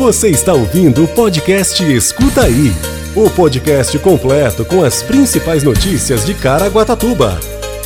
Você está ouvindo o podcast Escuta Aí o podcast completo com as principais notícias de Caraguatatuba.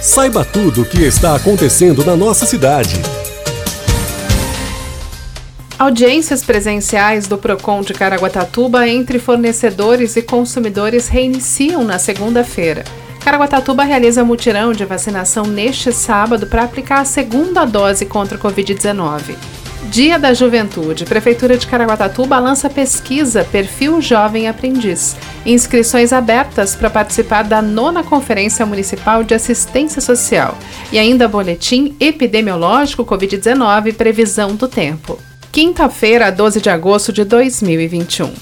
Saiba tudo o que está acontecendo na nossa cidade. Audiências presenciais do Procon de Caraguatatuba entre fornecedores e consumidores reiniciam na segunda-feira. Caraguatatuba realiza mutirão de vacinação neste sábado para aplicar a segunda dose contra o Covid-19. Dia da Juventude. Prefeitura de Caraguatatuba lança pesquisa Perfil Jovem Aprendiz. Inscrições abertas para participar da nona Conferência Municipal de Assistência Social. E ainda boletim epidemiológico Covid-19 previsão do tempo. Quinta-feira, 12 de agosto de 2021.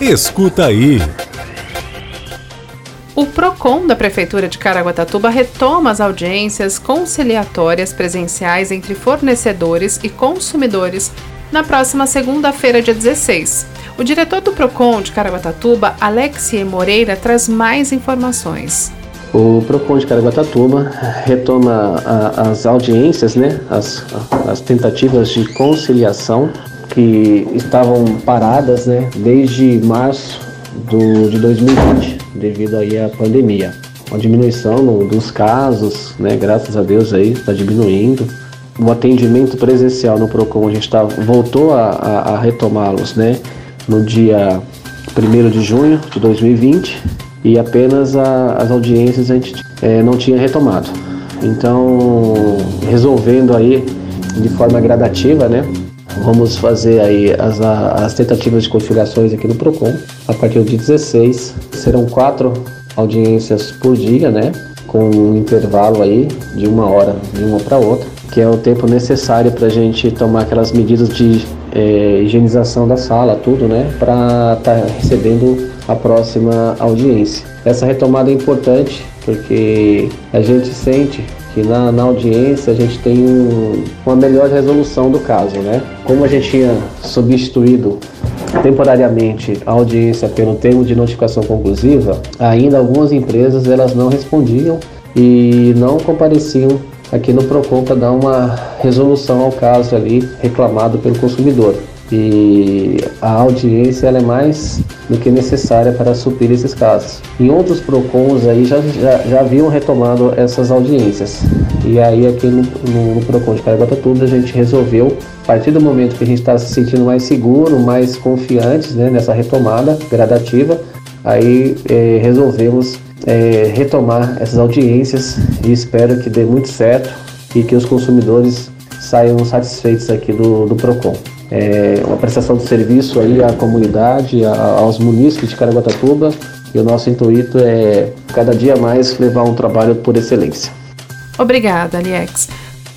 Escuta aí. PROCON da Prefeitura de Caraguatatuba retoma as audiências conciliatórias presenciais entre fornecedores e consumidores na próxima segunda-feira, dia 16. O diretor do PROCON de Caraguatatuba, Alexie Moreira, traz mais informações. O PROCON de Caraguatatuba retoma a, as audiências, né, as, as tentativas de conciliação que estavam paradas né, desde março do, de 2020 devido aí à pandemia. Uma diminuição no, dos casos, né, graças a Deus aí está diminuindo. O atendimento presencial no Procon a gente tá, voltou a, a, a retomá-los, né, no dia 1 de junho de 2020 e apenas a, as audiências a gente é, não tinha retomado. Então, resolvendo aí de forma gradativa, né, Vamos fazer aí as, as tentativas de conciliações aqui no PROCON. A partir dia 16, serão quatro audiências por dia, né? Com um intervalo aí de uma hora de uma para outra, que é o tempo necessário para a gente tomar aquelas medidas de é, higienização da sala, tudo, né? Para estar tá recebendo a próxima audiência. Essa retomada é importante porque a gente sente que na, na audiência a gente tem um, uma melhor resolução do caso, né? Como a gente tinha substituído temporariamente a audiência pelo termo de notificação conclusiva, ainda algumas empresas elas não respondiam e não compareciam aqui no Procon para dar uma resolução ao caso ali reclamado pelo consumidor e a audiência ela é mais do que necessária para suprir esses casos. Em outros PROCONs aí já, já, já haviam retomado essas audiências. E aí aqui no, no, no PROCON de Caraguatatuba a gente resolveu, a partir do momento que a gente está se sentindo mais seguro, mais confiantes né, nessa retomada gradativa, aí é, resolvemos é, retomar essas audiências e espero que dê muito certo e que os consumidores saiam satisfeitos aqui do, do PROCON é, uma prestação de serviço aí à comunidade, a, aos munícipes de Caraguatatuba. E o nosso intuito é cada dia mais levar um trabalho por excelência. Obrigada, Aliex.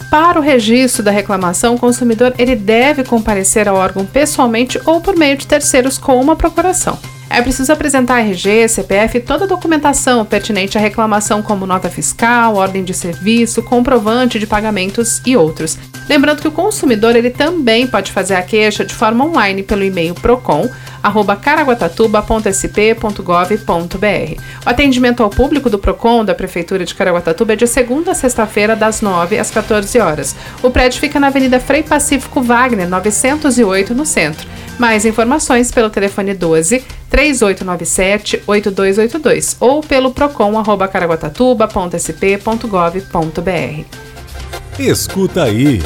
Para o registro da reclamação, o consumidor ele deve comparecer ao órgão pessoalmente ou por meio de terceiros com uma procuração. É preciso apresentar RG, CPF e toda a documentação pertinente à reclamação, como nota fiscal, ordem de serviço, comprovante de pagamentos e outros. Lembrando que o consumidor ele também pode fazer a queixa de forma online pelo e-mail procon@caraguatatuba.sp.gov.br. O atendimento ao público do Procon da Prefeitura de Caraguatatuba é de segunda a sexta-feira das 9 às 14 horas. O prédio fica na Avenida Frei Pacífico Wagner, 908, no centro. Mais informações pelo telefone 12 3897 8282 ou pelo procon@caraguatatuba.sp.gov.br. Escuta aí.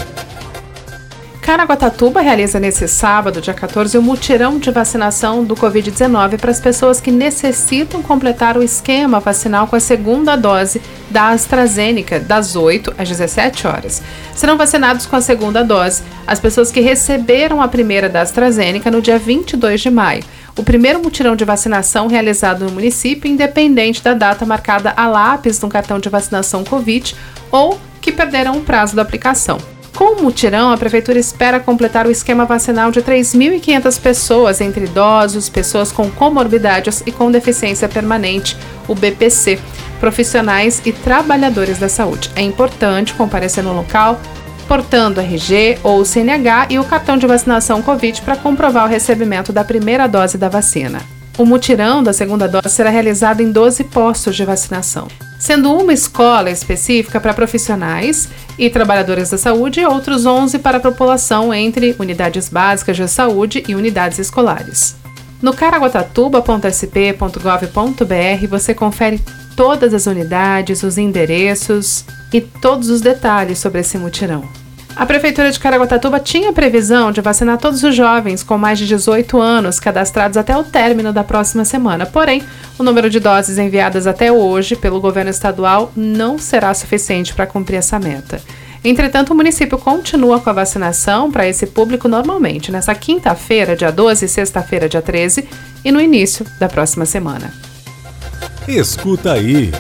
Caraguatatuba realiza nesse sábado, dia 14, o um mutirão de vacinação do Covid-19 para as pessoas que necessitam completar o esquema vacinal com a segunda dose da AstraZeneca, das 8 às 17 horas. Serão vacinados com a segunda dose as pessoas que receberam a primeira da AstraZeneca no dia 22 de maio. O primeiro mutirão de vacinação realizado no município, independente da data marcada a lápis no cartão de vacinação Covid ou que perderam o prazo da aplicação. Com o mutirão, a Prefeitura espera completar o esquema vacinal de 3.500 pessoas, entre idosos, pessoas com comorbidades e com deficiência permanente, o BPC, profissionais e trabalhadores da saúde. É importante comparecer no local portando RG ou CNH e o cartão de vacinação Covid para comprovar o recebimento da primeira dose da vacina. O mutirão da segunda dose será realizado em 12 postos de vacinação sendo uma escola específica para profissionais e trabalhadores da saúde e outros 11 para a população entre unidades básicas de saúde e unidades escolares. No caraguatatuba.sp.gov.br você confere todas as unidades, os endereços e todos os detalhes sobre esse mutirão. A Prefeitura de Caraguatatuba tinha previsão de vacinar todos os jovens com mais de 18 anos cadastrados até o término da próxima semana. Porém, o número de doses enviadas até hoje pelo governo estadual não será suficiente para cumprir essa meta. Entretanto, o município continua com a vacinação para esse público normalmente, nesta quinta-feira, dia 12, sexta-feira, dia 13 e no início da próxima semana. Escuta aí.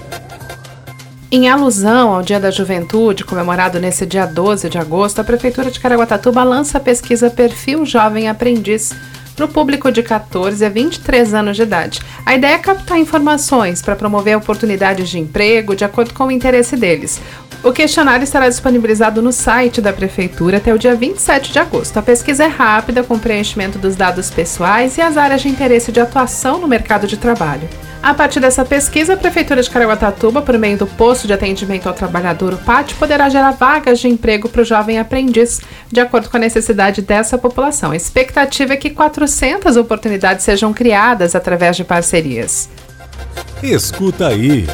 Em alusão ao Dia da Juventude, comemorado nesse dia 12 de agosto, a Prefeitura de Caraguatatuba lança a pesquisa Perfil Jovem Aprendiz para o público de 14 a 23 anos de idade. A ideia é captar informações para promover oportunidades de emprego de acordo com o interesse deles. O questionário estará disponibilizado no site da Prefeitura até o dia 27 de agosto. A pesquisa é rápida, com preenchimento dos dados pessoais e as áreas de interesse de atuação no mercado de trabalho. A partir dessa pesquisa, a Prefeitura de Caraguatatuba, por meio do posto de atendimento ao trabalhador, o PAT, poderá gerar vagas de emprego para o jovem aprendiz, de acordo com a necessidade dessa população. A expectativa é que 400 oportunidades sejam criadas através de parcerias. Escuta aí.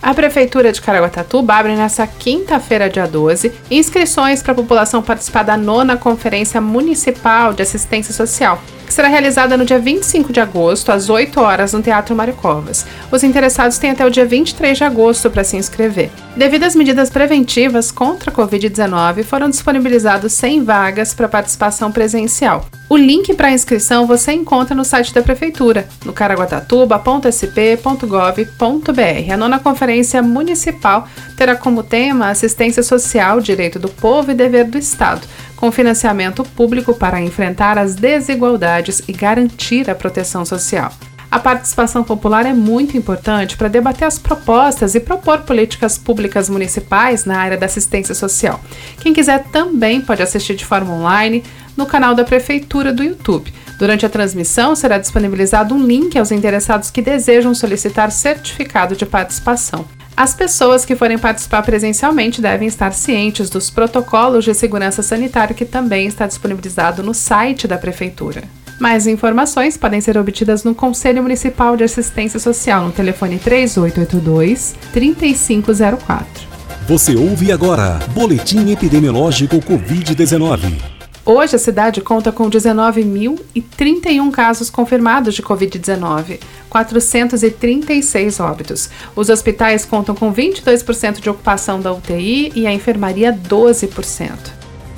A Prefeitura de Caraguatatuba abre nesta quinta-feira, dia 12, inscrições para a população participar da nona Conferência Municipal de Assistência Social, que será realizada no dia 25 de agosto, às 8 horas, no Teatro Mário Covas. Os interessados têm até o dia 23 de agosto para se inscrever. Devido às medidas preventivas contra a Covid-19, foram disponibilizados 100 vagas para participação presencial. O link para a inscrição você encontra no site da Prefeitura, no caraguatatuba.sp.gov.br. A nona Conferência Municipal terá como tema Assistência Social, Direito do Povo e Dever do Estado com financiamento público para enfrentar as desigualdades e garantir a proteção social. A participação popular é muito importante para debater as propostas e propor políticas públicas municipais na área da assistência social. Quem quiser também pode assistir de forma online no canal da Prefeitura do YouTube. Durante a transmissão será disponibilizado um link aos interessados que desejam solicitar certificado de participação. As pessoas que forem participar presencialmente devem estar cientes dos protocolos de segurança sanitária que também está disponibilizado no site da Prefeitura. Mais informações podem ser obtidas no Conselho Municipal de Assistência Social no telefone 3882 3504. Você ouve agora Boletim Epidemiológico Covid-19. Hoje a cidade conta com 19.031 casos confirmados de Covid-19, 436 óbitos. Os hospitais contam com 22% de ocupação da UTI e a enfermaria 12%.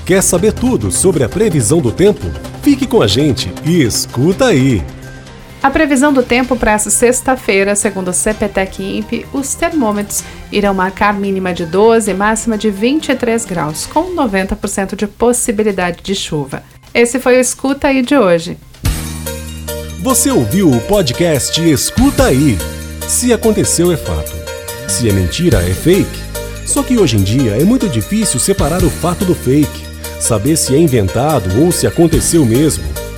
Quer saber tudo sobre a previsão do tempo? Fique com a gente e escuta aí! A previsão do tempo para essa sexta-feira, segundo o CPTEC INPE, os termômetros irão marcar mínima de 12 e máxima de 23 graus, com 90% de possibilidade de chuva. Esse foi o Escuta Aí de hoje. Você ouviu o podcast Escuta Aí. Se aconteceu, é fato. Se é mentira, é fake. Só que hoje em dia é muito difícil separar o fato do fake, saber se é inventado ou se aconteceu mesmo.